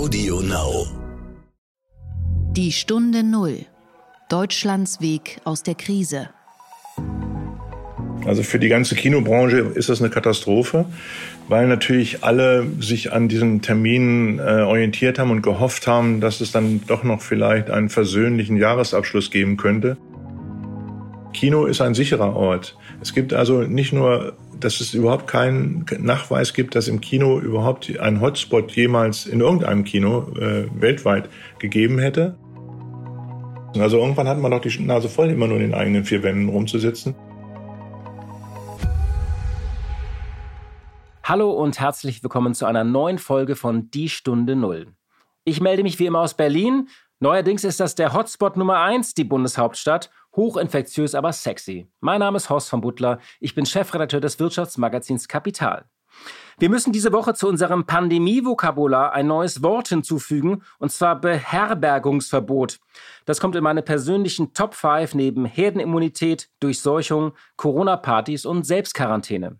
Audio Now. Die Stunde Null. Deutschlands Weg aus der Krise. Also für die ganze Kinobranche ist das eine Katastrophe, weil natürlich alle sich an diesen Terminen äh, orientiert haben und gehofft haben, dass es dann doch noch vielleicht einen versöhnlichen Jahresabschluss geben könnte. Kino ist ein sicherer Ort. Es gibt also nicht nur, dass es überhaupt keinen Nachweis gibt, dass im Kino überhaupt ein Hotspot jemals in irgendeinem Kino äh, weltweit gegeben hätte. Also irgendwann hat man doch die Nase voll, immer nur in den eigenen vier Wänden rumzusitzen. Hallo und herzlich willkommen zu einer neuen Folge von Die Stunde Null. Ich melde mich wie immer aus Berlin. Neuerdings ist das der Hotspot Nummer 1, die Bundeshauptstadt. Hochinfektiös, aber sexy. Mein Name ist Horst von Butler. Ich bin Chefredakteur des Wirtschaftsmagazins Kapital. Wir müssen diese Woche zu unserem Pandemie-Vokabular ein neues Wort hinzufügen, und zwar Beherbergungsverbot. Das kommt in meine persönlichen Top 5 neben Herdenimmunität, Durchseuchung, Corona-Partys und Selbstquarantäne.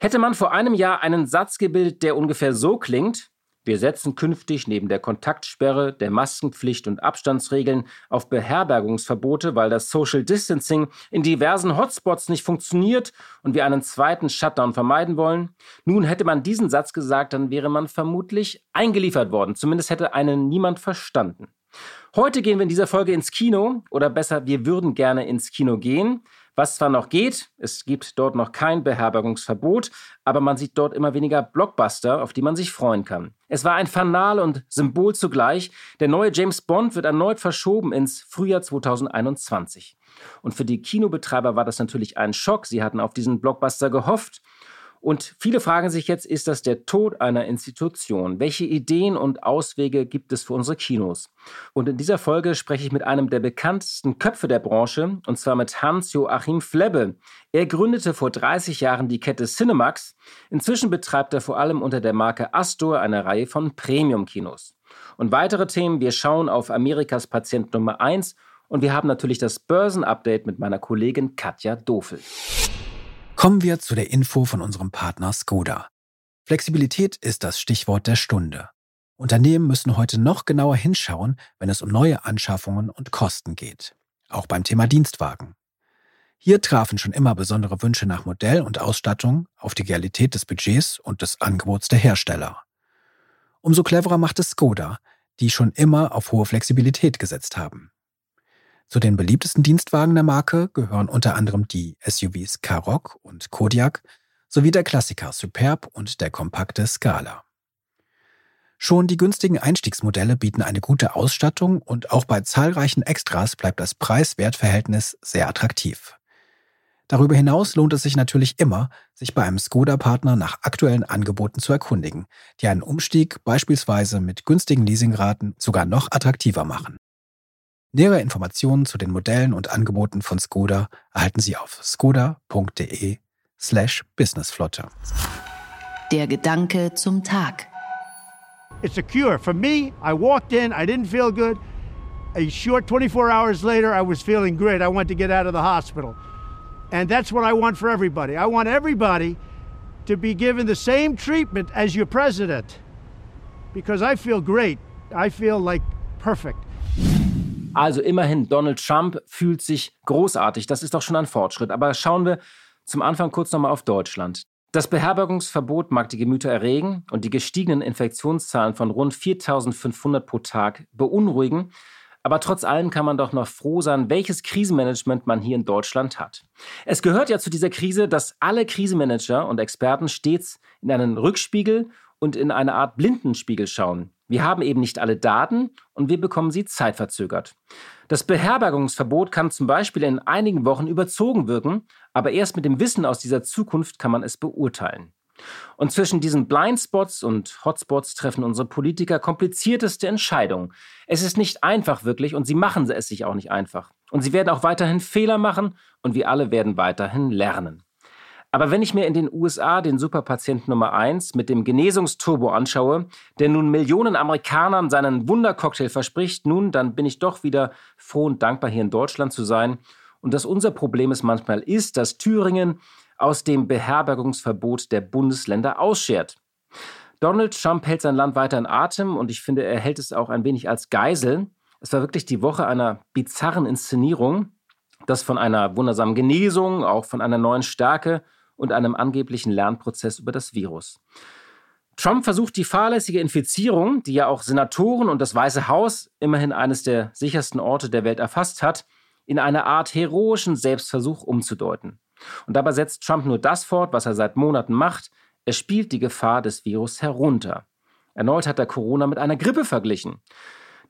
Hätte man vor einem Jahr einen Satz gebildet, der ungefähr so klingt, wir setzen künftig neben der Kontaktsperre, der Maskenpflicht und Abstandsregeln auf Beherbergungsverbote, weil das Social Distancing in diversen Hotspots nicht funktioniert und wir einen zweiten Shutdown vermeiden wollen. Nun hätte man diesen Satz gesagt, dann wäre man vermutlich eingeliefert worden. Zumindest hätte einen niemand verstanden. Heute gehen wir in dieser Folge ins Kino oder besser, wir würden gerne ins Kino gehen. Was zwar noch geht, es gibt dort noch kein Beherbergungsverbot, aber man sieht dort immer weniger Blockbuster, auf die man sich freuen kann. Es war ein Fanal und Symbol zugleich. Der neue James Bond wird erneut verschoben ins Frühjahr 2021. Und für die Kinobetreiber war das natürlich ein Schock. Sie hatten auf diesen Blockbuster gehofft und viele fragen sich jetzt, ist das der Tod einer Institution? Welche Ideen und Auswege gibt es für unsere Kinos? Und in dieser Folge spreche ich mit einem der bekanntesten Köpfe der Branche, und zwar mit Hans-Joachim Flebbe. Er gründete vor 30 Jahren die Kette Cinemax. Inzwischen betreibt er vor allem unter der Marke Astor eine Reihe von Premium-Kinos. Und weitere Themen, wir schauen auf Amerikas Patient Nummer 1 und wir haben natürlich das Börsenupdate mit meiner Kollegin Katja Dofel. Kommen wir zu der Info von unserem Partner Skoda. Flexibilität ist das Stichwort der Stunde. Unternehmen müssen heute noch genauer hinschauen, wenn es um neue Anschaffungen und Kosten geht. Auch beim Thema Dienstwagen. Hier trafen schon immer besondere Wünsche nach Modell und Ausstattung auf die Realität des Budgets und des Angebots der Hersteller. Umso cleverer macht es Skoda, die schon immer auf hohe Flexibilität gesetzt haben. Zu den beliebtesten Dienstwagen der Marke gehören unter anderem die SUVs Karoq und Kodiak sowie der Klassiker Superb und der kompakte Scala. Schon die günstigen Einstiegsmodelle bieten eine gute Ausstattung und auch bei zahlreichen Extras bleibt das Preis-Wert-Verhältnis sehr attraktiv. Darüber hinaus lohnt es sich natürlich immer, sich bei einem Skoda-Partner nach aktuellen Angeboten zu erkundigen, die einen Umstieg beispielsweise mit günstigen Leasingraten sogar noch attraktiver machen. Nähere Informationen zu den Modellen und Angeboten von Skoda erhalten Sie auf skoda.de slash businessflotte. Der Gedanke zum Tag. It's a cure. For me, I walked in, I didn't feel good. A short 24 hours later, I was feeling great. I wanted to get out of the hospital. And that's what I want for everybody. I want everybody to be given the same treatment as your president. Because I feel great. I feel like perfect. Also immerhin, Donald Trump fühlt sich großartig. Das ist doch schon ein Fortschritt. Aber schauen wir zum Anfang kurz nochmal auf Deutschland. Das Beherbergungsverbot mag die Gemüter erregen und die gestiegenen Infektionszahlen von rund 4500 pro Tag beunruhigen. Aber trotz allem kann man doch noch froh sein, welches Krisenmanagement man hier in Deutschland hat. Es gehört ja zu dieser Krise, dass alle Krisenmanager und Experten stets in einen Rückspiegel und in eine Art Blindenspiegel schauen. Wir haben eben nicht alle Daten und wir bekommen sie zeitverzögert. Das Beherbergungsverbot kann zum Beispiel in einigen Wochen überzogen wirken, aber erst mit dem Wissen aus dieser Zukunft kann man es beurteilen. Und zwischen diesen Blindspots und Hotspots treffen unsere Politiker komplizierteste Entscheidungen. Es ist nicht einfach wirklich und sie machen es sich auch nicht einfach. Und sie werden auch weiterhin Fehler machen und wir alle werden weiterhin lernen. Aber wenn ich mir in den USA den Superpatient Nummer 1 mit dem Genesungsturbo anschaue, der nun Millionen Amerikanern seinen Wundercocktail verspricht, nun, dann bin ich doch wieder froh und dankbar, hier in Deutschland zu sein. Und dass unser Problem es manchmal ist, dass Thüringen aus dem Beherbergungsverbot der Bundesländer ausschert. Donald Trump hält sein Land weiter in Atem und ich finde, er hält es auch ein wenig als Geisel. Es war wirklich die Woche einer bizarren Inszenierung, das von einer wundersamen Genesung, auch von einer neuen Stärke und einem angeblichen Lernprozess über das Virus. Trump versucht die fahrlässige Infizierung, die ja auch Senatoren und das Weiße Haus, immerhin eines der sichersten Orte der Welt erfasst hat, in eine Art heroischen Selbstversuch umzudeuten. Und dabei setzt Trump nur das fort, was er seit Monaten macht. Er spielt die Gefahr des Virus herunter. Erneut hat er Corona mit einer Grippe verglichen.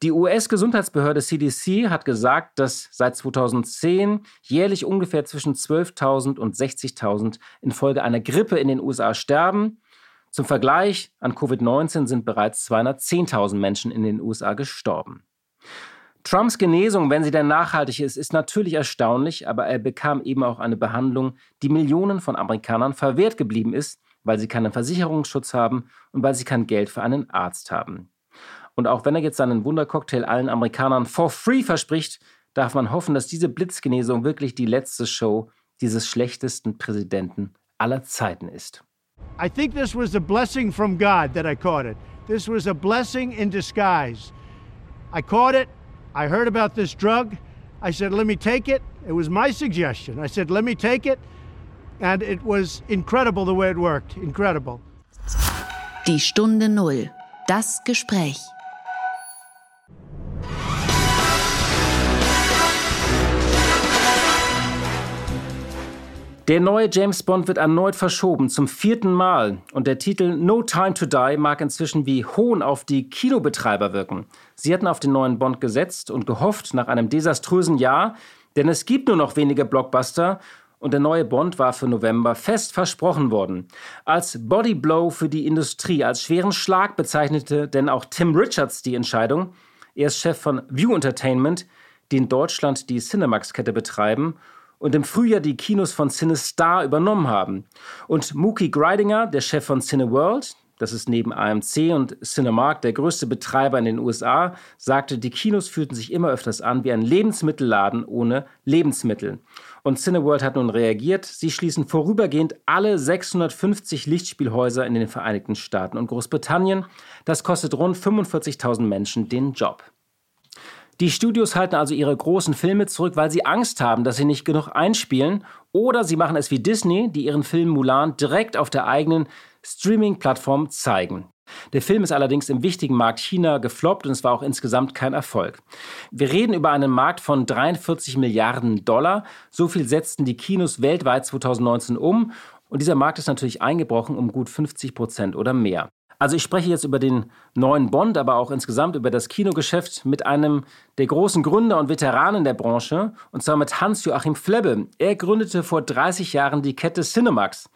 Die US-Gesundheitsbehörde CDC hat gesagt, dass seit 2010 jährlich ungefähr zwischen 12.000 und 60.000 infolge einer Grippe in den USA sterben. Zum Vergleich, an Covid-19 sind bereits 210.000 Menschen in den USA gestorben. Trumps Genesung, wenn sie denn nachhaltig ist, ist natürlich erstaunlich, aber er bekam eben auch eine Behandlung, die Millionen von Amerikanern verwehrt geblieben ist, weil sie keinen Versicherungsschutz haben und weil sie kein Geld für einen Arzt haben. Und auch wenn er jetzt seinen Wundercocktail allen Amerikanern for free verspricht, darf man hoffen, dass diese Blitzgenesung wirklich die letzte Show dieses schlechtesten Präsidenten aller Zeiten ist. I think this was a blessing from God that I caught it. This was a blessing in disguise. I caught it. I heard about this drug. I said, let me take it. It was my suggestion. I said, let me take it. And it was incredible the way it worked. Incredible. Die Stunde Null. Das Gespräch. Der neue James Bond wird erneut verschoben, zum vierten Mal. Und der Titel No Time to Die mag inzwischen wie Hohn auf die Kinobetreiber wirken. Sie hatten auf den neuen Bond gesetzt und gehofft nach einem desaströsen Jahr, denn es gibt nur noch wenige Blockbuster und der neue Bond war für November fest versprochen worden. Als Bodyblow für die Industrie, als schweren Schlag bezeichnete denn auch Tim Richards die Entscheidung. Er ist Chef von View Entertainment, die in Deutschland die Cinemax-Kette betreiben und im Frühjahr die Kinos von CineStar übernommen haben. Und Mookie Greidinger, der Chef von Cineworld, das ist neben AMC und Cinemark der größte Betreiber in den USA, sagte, die Kinos fühlten sich immer öfters an wie ein Lebensmittelladen ohne Lebensmittel. Und Cineworld hat nun reagiert. Sie schließen vorübergehend alle 650 Lichtspielhäuser in den Vereinigten Staaten und Großbritannien. Das kostet rund 45.000 Menschen den Job. Die Studios halten also ihre großen Filme zurück, weil sie Angst haben, dass sie nicht genug einspielen. Oder sie machen es wie Disney, die ihren Film Mulan direkt auf der eigenen Streaming-Plattform zeigen. Der Film ist allerdings im wichtigen Markt China gefloppt und es war auch insgesamt kein Erfolg. Wir reden über einen Markt von 43 Milliarden Dollar. So viel setzten die Kinos weltweit 2019 um. Und dieser Markt ist natürlich eingebrochen um gut 50 Prozent oder mehr. Also ich spreche jetzt über den neuen Bond, aber auch insgesamt über das Kinogeschäft mit einem der großen Gründer und Veteranen der Branche, und zwar mit Hans-Joachim Flebbe. Er gründete vor 30 Jahren die Kette Cinemax.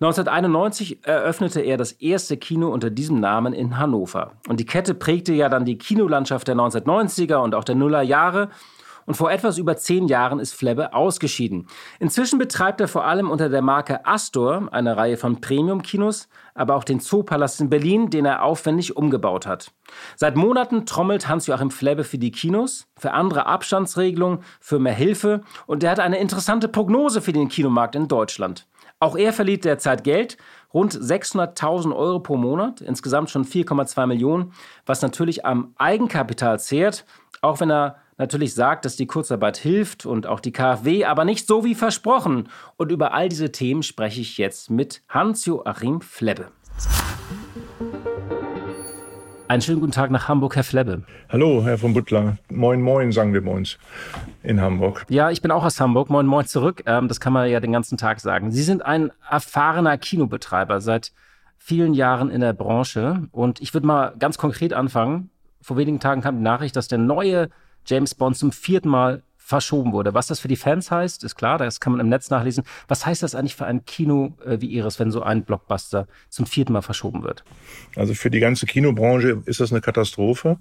1991 eröffnete er das erste Kino unter diesem Namen in Hannover. Und die Kette prägte ja dann die Kinolandschaft der 1990er und auch der Nullerjahre und vor etwas über zehn Jahren ist Flebbe ausgeschieden. Inzwischen betreibt er vor allem unter der Marke Astor eine Reihe von Premium-Kinos, aber auch den Zoopalast in Berlin, den er aufwendig umgebaut hat. Seit Monaten trommelt Hans-Joachim Flebbe für die Kinos, für andere Abstandsregelungen, für mehr Hilfe und er hat eine interessante Prognose für den Kinomarkt in Deutschland. Auch er verliert derzeit Geld, rund 600.000 Euro pro Monat, insgesamt schon 4,2 Millionen, was natürlich am Eigenkapital zehrt, auch wenn er natürlich sagt, dass die Kurzarbeit hilft und auch die KfW, aber nicht so wie versprochen. Und über all diese Themen spreche ich jetzt mit Hans-Joachim Flebbe. Einen schönen guten Tag nach Hamburg, Herr Flebbe. Hallo, Herr von Butler. Moin, moin, sagen wir bei uns in Hamburg. Ja, ich bin auch aus Hamburg. Moin, moin zurück. Ähm, das kann man ja den ganzen Tag sagen. Sie sind ein erfahrener Kinobetreiber seit vielen Jahren in der Branche. Und ich würde mal ganz konkret anfangen. Vor wenigen Tagen kam die Nachricht, dass der neue James Bond zum vierten Mal verschoben wurde. Was das für die Fans heißt, ist klar, das kann man im Netz nachlesen. Was heißt das eigentlich für ein Kino äh, wie Ihres, wenn so ein Blockbuster zum vierten Mal verschoben wird? Also für die ganze Kinobranche ist das eine Katastrophe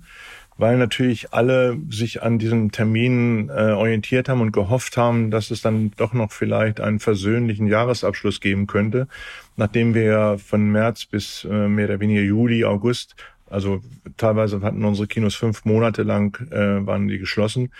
weil natürlich alle sich an diesen Terminen äh, orientiert haben und gehofft haben, dass es dann doch noch vielleicht einen versöhnlichen Jahresabschluss geben könnte, nachdem wir von März bis äh, mehr oder weniger Juli, August Also teilweise hatten unsere Kinos fünf Monate lang, äh, waren die geschlossen.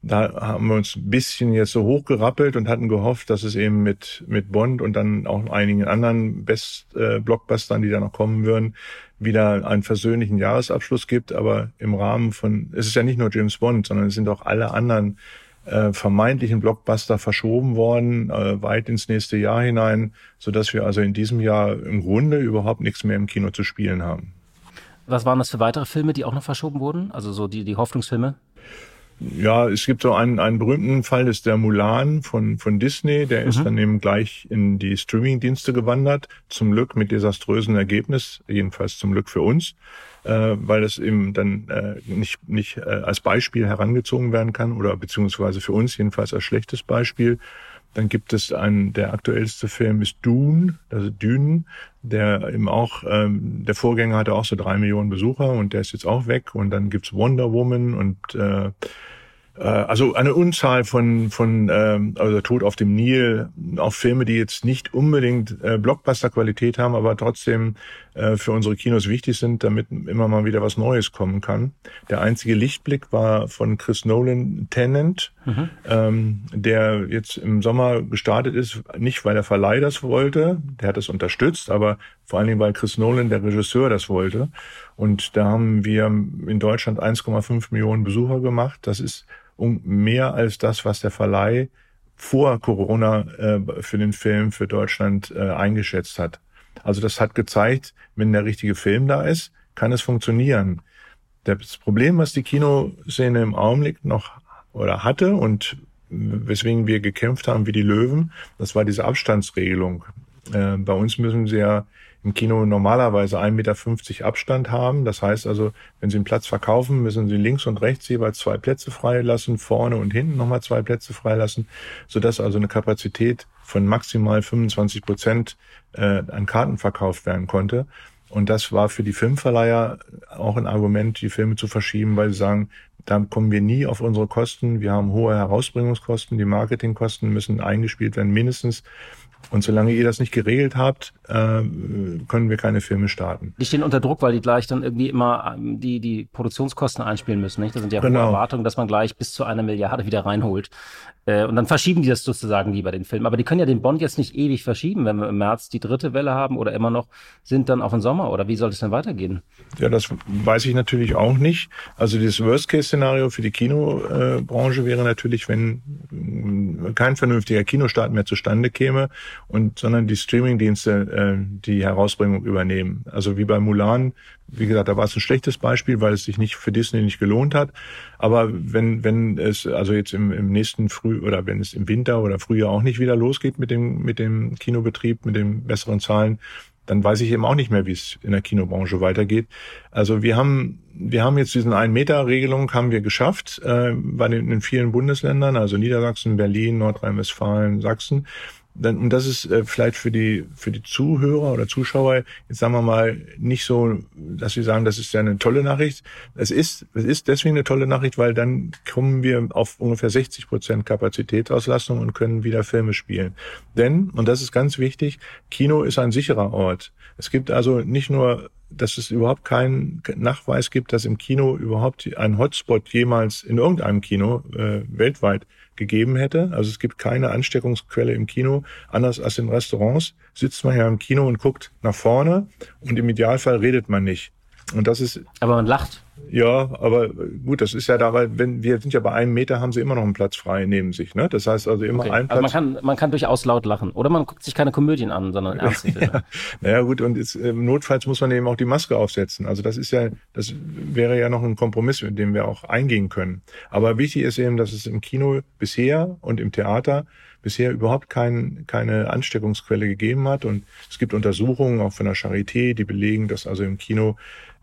Da haben wir uns ein bisschen jetzt so hochgerappelt und hatten gehofft, dass es eben mit, mit Bond und dann auch einigen anderen Best-Blockbustern, äh, die da noch kommen würden, wieder einen versöhnlichen Jahresabschluss gibt. Aber im Rahmen von, es ist ja nicht nur James Bond, sondern es sind auch alle anderen äh, vermeintlichen Blockbuster verschoben worden, äh, weit ins nächste Jahr hinein, so dass wir also in diesem Jahr im Grunde überhaupt nichts mehr im Kino zu spielen haben. Was waren das für weitere Filme, die auch noch verschoben wurden? Also so die, die Hoffnungsfilme? Ja, es gibt so einen, einen berühmten Fall, das ist der Mulan von, von Disney. Der mhm. ist dann eben gleich in die Streaming-Dienste gewandert. Zum Glück mit desaströsen Ergebnis, jedenfalls zum Glück für uns, äh, weil es eben dann äh, nicht, nicht äh, als Beispiel herangezogen werden kann oder beziehungsweise für uns jedenfalls als schlechtes Beispiel. Dann gibt es einen, der aktuellste Film ist Dune, also Dünen, der eben auch, ähm, der Vorgänger hatte auch so drei Millionen Besucher und der ist jetzt auch weg. Und dann gibt's Wonder Woman und äh, also eine Unzahl von, von ähm, also Tod auf dem Nil, auch Filme, die jetzt nicht unbedingt äh, Blockbuster-Qualität haben, aber trotzdem äh, für unsere Kinos wichtig sind, damit immer mal wieder was Neues kommen kann. Der einzige Lichtblick war von Chris Nolan Tennant, mhm. ähm, der jetzt im Sommer gestartet ist, nicht weil der Verleih das wollte, der hat das unterstützt, aber vor allen Dingen, weil Chris Nolan, der Regisseur, das wollte. Und da haben wir in Deutschland 1,5 Millionen Besucher gemacht. Das ist um mehr als das, was der Verleih vor Corona äh, für den Film für Deutschland äh, eingeschätzt hat. Also das hat gezeigt, wenn der richtige Film da ist, kann es funktionieren. Das Problem, was die Kinoszene im Augenblick noch oder hatte und weswegen wir gekämpft haben wie die Löwen, das war diese Abstandsregelung. Äh, bei uns müssen sie ja im Kino normalerweise 1,50 Meter Abstand haben. Das heißt also, wenn Sie einen Platz verkaufen, müssen Sie links und rechts jeweils zwei Plätze freilassen, vorne und hinten nochmal zwei Plätze freilassen, sodass also eine Kapazität von maximal 25 Prozent äh, an Karten verkauft werden konnte. Und das war für die Filmverleiher auch ein Argument, die Filme zu verschieben, weil sie sagen, da kommen wir nie auf unsere Kosten. Wir haben hohe Herausbringungskosten, die Marketingkosten müssen eingespielt werden, mindestens. Und solange ihr das nicht geregelt habt, äh, können wir keine Filme starten. Die stehen unter Druck, weil die gleich dann irgendwie immer ähm, die, die Produktionskosten einspielen müssen. Nicht? Das sind ja genau. hohe Erwartungen, dass man gleich bis zu einer Milliarde wieder reinholt. Äh, und dann verschieben die das sozusagen lieber den Film. Aber die können ja den Bond jetzt nicht ewig verschieben, wenn wir im März die dritte Welle haben oder immer noch sind dann auf den Sommer. Oder wie soll es denn weitergehen? Ja, das weiß ich natürlich auch nicht. Also das Worst-Case-Szenario für die Kinobranche wäre natürlich, wenn kein vernünftiger Kinostart mehr zustande käme und sondern die Streaming-Dienste äh, die Herausbringung übernehmen. Also wie bei Mulan wie gesagt, da war es ein schlechtes Beispiel, weil es sich nicht für Disney nicht gelohnt hat. Aber wenn, wenn es also jetzt im, im nächsten Früh oder wenn es im Winter oder Frühjahr auch nicht wieder losgeht mit dem, mit dem Kinobetrieb, mit den besseren Zahlen, dann weiß ich eben auch nicht mehr, wie es in der Kinobranche weitergeht. Also wir haben, wir haben jetzt diesen Ein-Meter-Regelung haben wir geschafft, äh, bei den, in vielen Bundesländern, also Niedersachsen, Berlin, Nordrhein-Westfalen, Sachsen dann, und das ist äh, vielleicht für die, für die Zuhörer oder Zuschauer, jetzt sagen wir mal, nicht so, dass sie sagen, das ist ja eine tolle Nachricht. Es ist, es ist deswegen eine tolle Nachricht, weil dann kommen wir auf ungefähr 60 Prozent Kapazitätsauslastung und können wieder Filme spielen. Denn, und das ist ganz wichtig, Kino ist ein sicherer Ort. Es gibt also nicht nur dass es überhaupt keinen Nachweis gibt, dass im Kino überhaupt ein Hotspot jemals in irgendeinem Kino äh, weltweit gegeben hätte. Also es gibt keine Ansteckungsquelle im Kino, anders als in Restaurants. Sitzt man ja im Kino und guckt nach vorne und im Idealfall redet man nicht. Und das ist. Aber man lacht. Ja, aber gut, das ist ja da, weil wenn wir sind ja bei einem Meter, haben sie immer noch einen Platz frei neben sich. Ne? Das heißt also immer okay. ein Platz. Also man kann, man kann durchaus laut lachen. Oder man guckt sich keine Komödien an, sondern ernste Filme. ja. Naja gut, und jetzt, äh, notfalls muss man eben auch die Maske aufsetzen. Also das ist ja, das wäre ja noch ein Kompromiss, mit dem wir auch eingehen können. Aber wichtig ist eben, dass es im Kino bisher und im Theater bisher überhaupt kein, keine Ansteckungsquelle gegeben hat. Und es gibt Untersuchungen auch von der Charité, die belegen, dass also im Kino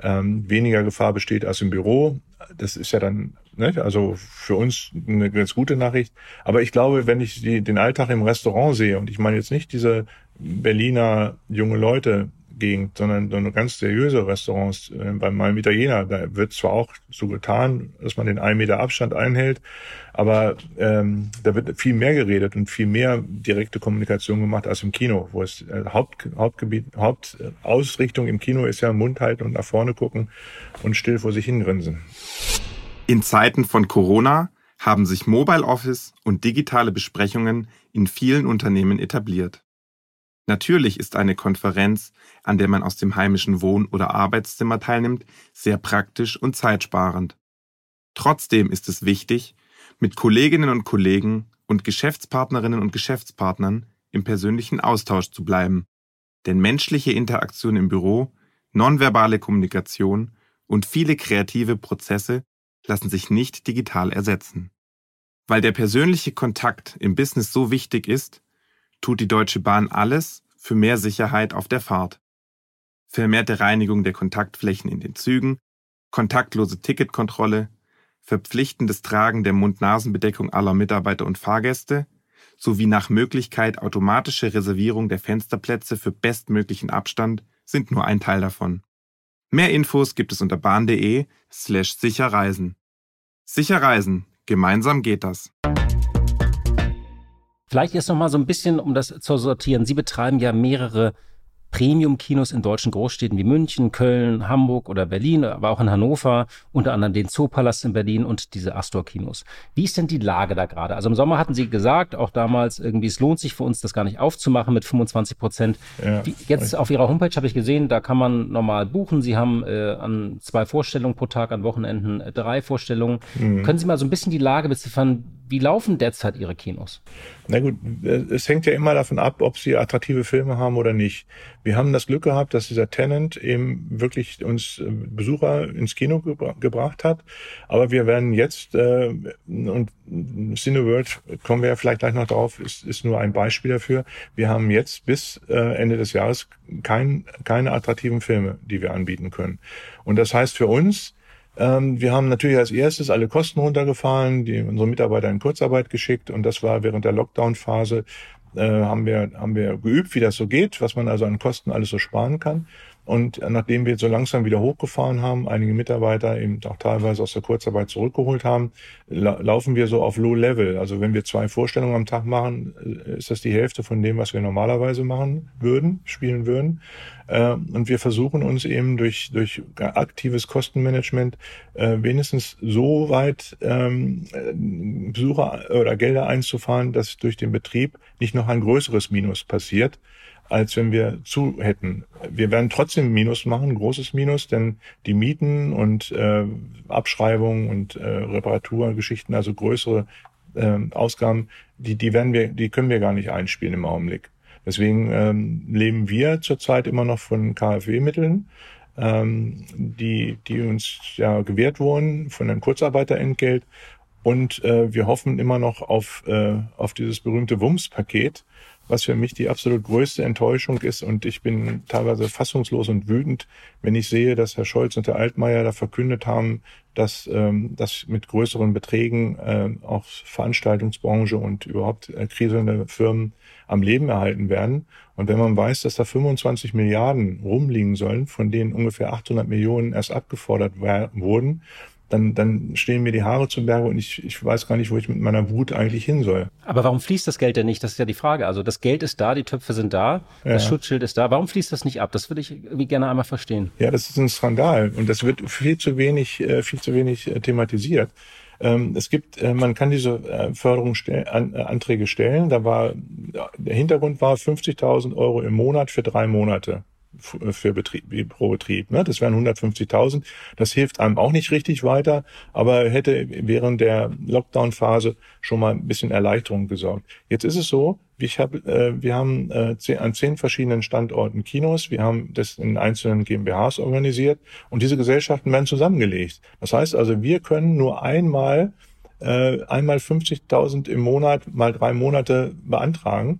ähm, weniger Gefahr besteht als im Büro. Das ist ja dann, ne, also für uns eine ganz gute Nachricht. Aber ich glaube, wenn ich die, den Alltag im Restaurant sehe, und ich meine jetzt nicht diese Berliner junge Leute, Gegend, sondern so ganz seriöse Restaurants. Äh, bei meinem Italiener, da wird zwar auch so getan, dass man den einen Meter Abstand einhält, aber ähm, da wird viel mehr geredet und viel mehr direkte Kommunikation gemacht als im Kino, wo es äh, Haupt, Hauptgebiet, Hauptausrichtung im Kino ist ja Mund halten und nach vorne gucken und still vor sich hingrinsen. In Zeiten von Corona haben sich Mobile Office und digitale Besprechungen in vielen Unternehmen etabliert. Natürlich ist eine Konferenz, an der man aus dem heimischen Wohn- oder Arbeitszimmer teilnimmt, sehr praktisch und zeitsparend. Trotzdem ist es wichtig, mit Kolleginnen und Kollegen und Geschäftspartnerinnen und Geschäftspartnern im persönlichen Austausch zu bleiben. Denn menschliche Interaktion im Büro, nonverbale Kommunikation und viele kreative Prozesse lassen sich nicht digital ersetzen. Weil der persönliche Kontakt im Business so wichtig ist, tut die Deutsche Bahn alles für mehr Sicherheit auf der Fahrt. Vermehrte Reinigung der Kontaktflächen in den Zügen, kontaktlose Ticketkontrolle, verpflichtendes Tragen der Mund-Nasen-Bedeckung aller Mitarbeiter und Fahrgäste sowie nach Möglichkeit automatische Reservierung der Fensterplätze für bestmöglichen Abstand sind nur ein Teil davon. Mehr Infos gibt es unter bahn.de slash sicherreisen. Sicher reisen, gemeinsam geht das. Vielleicht erst noch mal so ein bisschen, um das zu sortieren. Sie betreiben ja mehrere Premium-Kinos in deutschen Großstädten wie München, Köln, Hamburg oder Berlin, aber auch in Hannover, unter anderem den Zoopalast in Berlin und diese Astor-Kinos. Wie ist denn die Lage da gerade? Also im Sommer hatten Sie gesagt, auch damals irgendwie, es lohnt sich für uns, das gar nicht aufzumachen mit 25 Prozent. Ja. Jetzt auf Ihrer Homepage habe ich gesehen, da kann man normal buchen. Sie haben äh, an zwei Vorstellungen pro Tag, an Wochenenden äh, drei Vorstellungen. Mhm. Können Sie mal so ein bisschen die Lage beziffern? Wie laufen derzeit Ihre Kinos? Na gut, es hängt ja immer davon ab, ob Sie attraktive Filme haben oder nicht. Wir haben das Glück gehabt, dass dieser Tenant eben wirklich uns äh, Besucher ins Kino gebra gebracht hat. Aber wir werden jetzt, äh, und Cineworld, kommen wir ja vielleicht gleich noch drauf, ist, ist nur ein Beispiel dafür. Wir haben jetzt bis äh, Ende des Jahres kein, keine attraktiven Filme, die wir anbieten können. Und das heißt für uns, ähm, wir haben natürlich als erstes alle Kosten runtergefahren, die unsere Mitarbeiter in Kurzarbeit geschickt und das war während der Lockdown-Phase äh, haben wir haben wir geübt, wie das so geht, was man also an Kosten alles so sparen kann. Und nachdem wir so langsam wieder hochgefahren haben, einige Mitarbeiter eben auch teilweise aus der Kurzarbeit zurückgeholt haben, la laufen wir so auf Low Level. Also wenn wir zwei Vorstellungen am Tag machen, äh, ist das die Hälfte von dem, was wir normalerweise machen würden, spielen würden. Äh, und wir versuchen uns eben durch, durch aktives Kostenmanagement äh, wenigstens so weit ähm, Besucher oder Gelder einzufahren, dass durch den Betrieb nicht noch ein größeres Minus passiert als wenn wir zu hätten. Wir werden trotzdem Minus machen, großes Minus, denn die Mieten und äh, Abschreibungen und äh, Reparaturgeschichten, also größere äh, Ausgaben, die, die werden wir, die können wir gar nicht einspielen im Augenblick. Deswegen ähm, leben wir zurzeit immer noch von KfW-Mitteln, ähm, die, die uns ja gewährt wurden, von einem Kurzarbeiterentgelt. Und äh, wir hoffen immer noch auf, äh, auf dieses berühmte WUMS-Paket, was für mich die absolut größte Enttäuschung ist. Und ich bin teilweise fassungslos und wütend, wenn ich sehe, dass Herr Scholz und Herr Altmaier da verkündet haben, dass ähm, dass mit größeren Beträgen äh, auch Veranstaltungsbranche und überhaupt äh, kriselnde Firmen am Leben erhalten werden. Und wenn man weiß, dass da 25 Milliarden rumliegen sollen, von denen ungefähr 800 Millionen erst abgefordert wurden, dann, dann stehen mir die Haare zu Berge und ich, ich weiß gar nicht, wo ich mit meiner Wut eigentlich hin soll. Aber warum fließt das Geld denn nicht? Das ist ja die Frage. Also das Geld ist da, die Töpfe sind da, ja. das Schutzschild ist da. Warum fließt das nicht ab? Das würde ich irgendwie gerne einmal verstehen. Ja, das ist ein Skandal und das wird viel zu wenig, äh, viel zu wenig äh, thematisiert. Ähm, es gibt, äh, man kann diese Förderungsanträge stellen. Da war, der Hintergrund war 50.000 Euro im Monat für drei Monate für Betrieb, pro Betrieb. Ne? Das wären 150.000. Das hilft einem auch nicht richtig weiter, aber hätte während der Lockdown-Phase schon mal ein bisschen Erleichterung gesorgt. Jetzt ist es so, ich hab, äh, wir haben äh, zehn, an zehn verschiedenen Standorten Kinos, wir haben das in einzelnen GmbHs organisiert und diese Gesellschaften werden zusammengelegt. Das heißt also, wir können nur einmal äh, einmal 50.000 im Monat mal drei Monate beantragen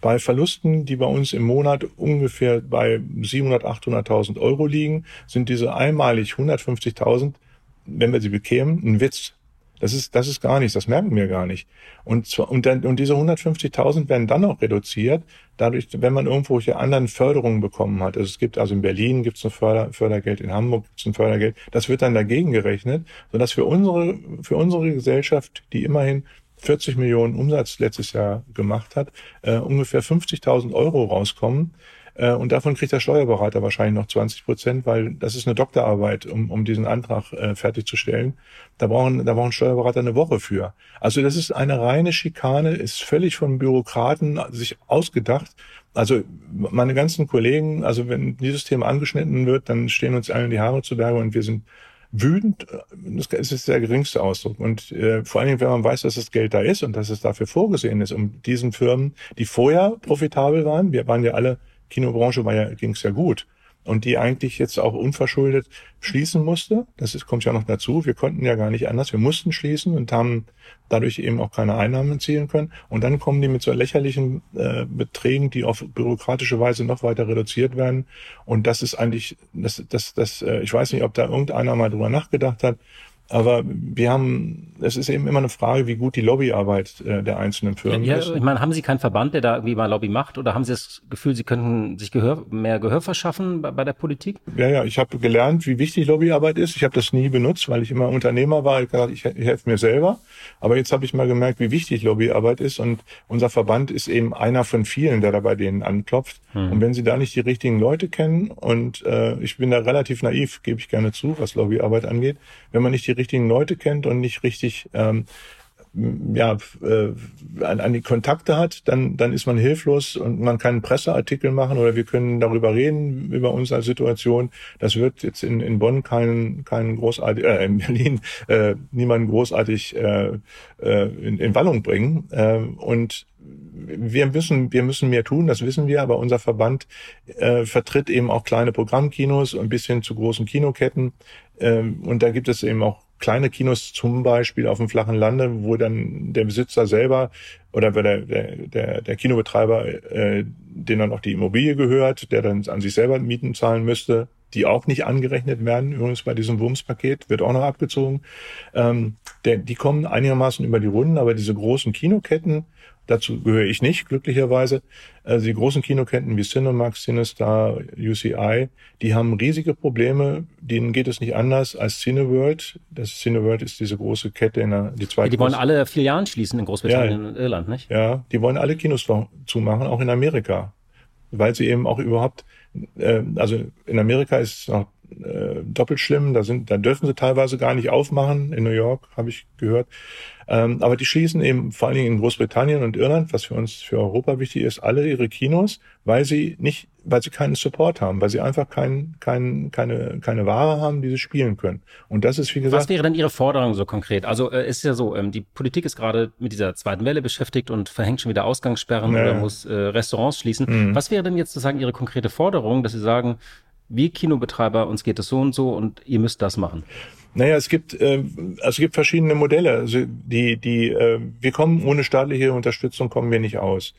bei Verlusten, die bei uns im Monat ungefähr bei 700, 800.000 Euro liegen, sind diese einmalig 150.000, wenn wir sie bekämen, ein Witz. Das ist, das ist gar nichts, das merken wir gar nicht. Und, zwar, und, dann, und diese 150.000 werden dann auch reduziert, dadurch, wenn man irgendwo hier anderen Förderungen bekommen hat. Also es gibt also in Berlin gibt es ein Förder, Fördergeld, in Hamburg gibt es ein Fördergeld. Das wird dann dagegen gerechnet, sodass für unsere, für unsere Gesellschaft, die immerhin 40 Millionen Umsatz letztes Jahr gemacht hat, äh, ungefähr 50.000 Euro rauskommen. Äh, und davon kriegt der Steuerberater wahrscheinlich noch 20 Prozent, weil das ist eine Doktorarbeit, um, um diesen Antrag äh, fertigzustellen. Da brauchen, da brauchen Steuerberater eine Woche für. Also das ist eine reine Schikane, ist völlig von Bürokraten sich ausgedacht. Also meine ganzen Kollegen, also wenn dieses Thema angeschnitten wird, dann stehen uns allen die Haare zu Berge und wir sind wütend, das ist der geringste Ausdruck. Und äh, vor allen Dingen, wenn man weiß, dass das Geld da ist und dass es dafür vorgesehen ist, um diesen Firmen, die vorher profitabel waren, wir waren ja alle Kinobranche war ja, ging es ja gut. Und die eigentlich jetzt auch unverschuldet schließen musste. Das ist, kommt ja noch dazu. Wir konnten ja gar nicht anders. Wir mussten schließen und haben dadurch eben auch keine Einnahmen erzielen können. Und dann kommen die mit so lächerlichen äh, Beträgen, die auf bürokratische Weise noch weiter reduziert werden. Und das ist eigentlich, das, das, das, äh, ich weiß nicht, ob da irgendeiner mal drüber nachgedacht hat. Aber wir haben, es ist eben immer eine Frage, wie gut die Lobbyarbeit äh, der einzelnen Firmen ja, ist. Ich meine, haben Sie keinen Verband, der da irgendwie mal Lobby macht? Oder haben Sie das Gefühl, Sie könnten sich Gehör, mehr Gehör verschaffen bei, bei der Politik? Ja, ja, ich habe gelernt, wie wichtig Lobbyarbeit ist. Ich habe das nie benutzt, weil ich immer Unternehmer war. Ich gesagt, ich, ich helfe mir selber. Aber jetzt habe ich mal gemerkt, wie wichtig Lobbyarbeit ist. Und unser Verband ist eben einer von vielen, der da bei denen anklopft. Hm. Und wenn Sie da nicht die richtigen Leute kennen, und äh, ich bin da relativ naiv, gebe ich gerne zu, was Lobbyarbeit angeht, wenn man nicht die richtigen Leute kennt und nicht richtig ähm, ja, äh, an, an die Kontakte hat, dann, dann ist man hilflos und man kann einen Presseartikel machen oder wir können darüber reden, über unsere Situation. Das wird jetzt in, in Bonn keinen, keinen großartig, äh, in Berlin äh, niemanden großartig äh, äh, in, in Wallung bringen. Äh, und wir müssen, wir müssen mehr tun, das wissen wir, aber unser Verband äh, vertritt eben auch kleine Programmkinos und bis hin zu großen Kinoketten. Ähm, und da gibt es eben auch kleine Kinos zum Beispiel auf dem flachen Lande, wo dann der Besitzer selber oder der, der, der, Kinobetreiber, äh, den dann auch die Immobilie gehört, der dann an sich selber Mieten zahlen müsste, die auch nicht angerechnet werden. Übrigens bei diesem Wurmspaket wird auch noch abgezogen. Ähm, der, die kommen einigermaßen über die Runden, aber diese großen Kinoketten, Dazu gehöre ich nicht, glücklicherweise. Also die großen Kinoketten wie Cinemax, Cinestar, UCI, die haben riesige Probleme. Denen geht es nicht anders als Cineworld. Das Cineworld ist diese große Kette in der, die zweite. Ja, die wollen alle Filialen schließen in Großbritannien ja, und Irland, nicht? Ja, die wollen alle Kinos zumachen, auch in Amerika. Weil sie eben auch überhaupt, äh, also in Amerika ist es noch äh, doppelt schlimm. Da sind, da dürfen sie teilweise gar nicht aufmachen. In New York habe ich gehört. Ähm, aber die schließen eben vor allen Dingen in Großbritannien und Irland, was für uns für Europa wichtig ist, alle ihre Kinos, weil sie nicht, weil sie keinen Support haben, weil sie einfach kein, kein, keine, keine Ware haben, die sie spielen können. Und das ist wie gesagt. Was wäre denn Ihre Forderung so konkret? Also äh, ist ja so, ähm, die Politik ist gerade mit dieser zweiten Welle beschäftigt und verhängt schon wieder Ausgangssperren naja. oder muss äh, Restaurants schließen. Mhm. Was wäre denn jetzt sozusagen Ihre konkrete Forderung, dass Sie sagen, wir Kinobetreiber, uns geht es so und so und ihr müsst das machen? Naja, es gibt, äh, es gibt verschiedene Modelle. Also die, die, äh, wir kommen ohne staatliche Unterstützung kommen wir nicht aus.